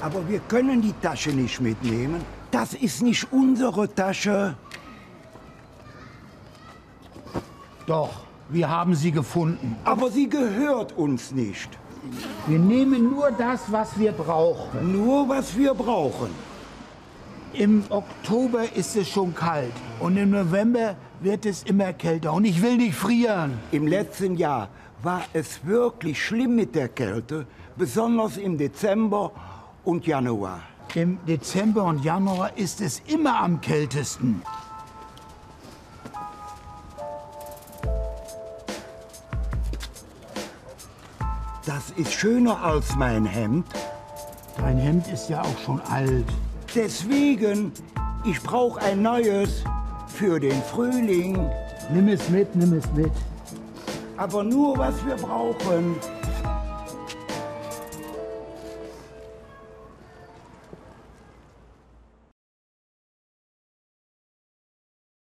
Aber wir können die Tasche nicht mitnehmen. Das ist nicht unsere Tasche. Doch, wir haben sie gefunden. Aber sie gehört uns nicht. Wir nehmen nur das, was wir brauchen. Nur was wir brauchen. Im Oktober ist es schon kalt und im November wird es immer kälter und ich will nicht frieren. Im letzten Jahr war es wirklich schlimm mit der Kälte, besonders im Dezember und Januar. Im Dezember und Januar ist es immer am kältesten. Das ist schöner als mein Hemd. Dein Hemd ist ja auch schon alt. Deswegen, ich brauche ein neues für den Frühling. Nimm es mit, nimm es mit. Aber nur, was wir brauchen.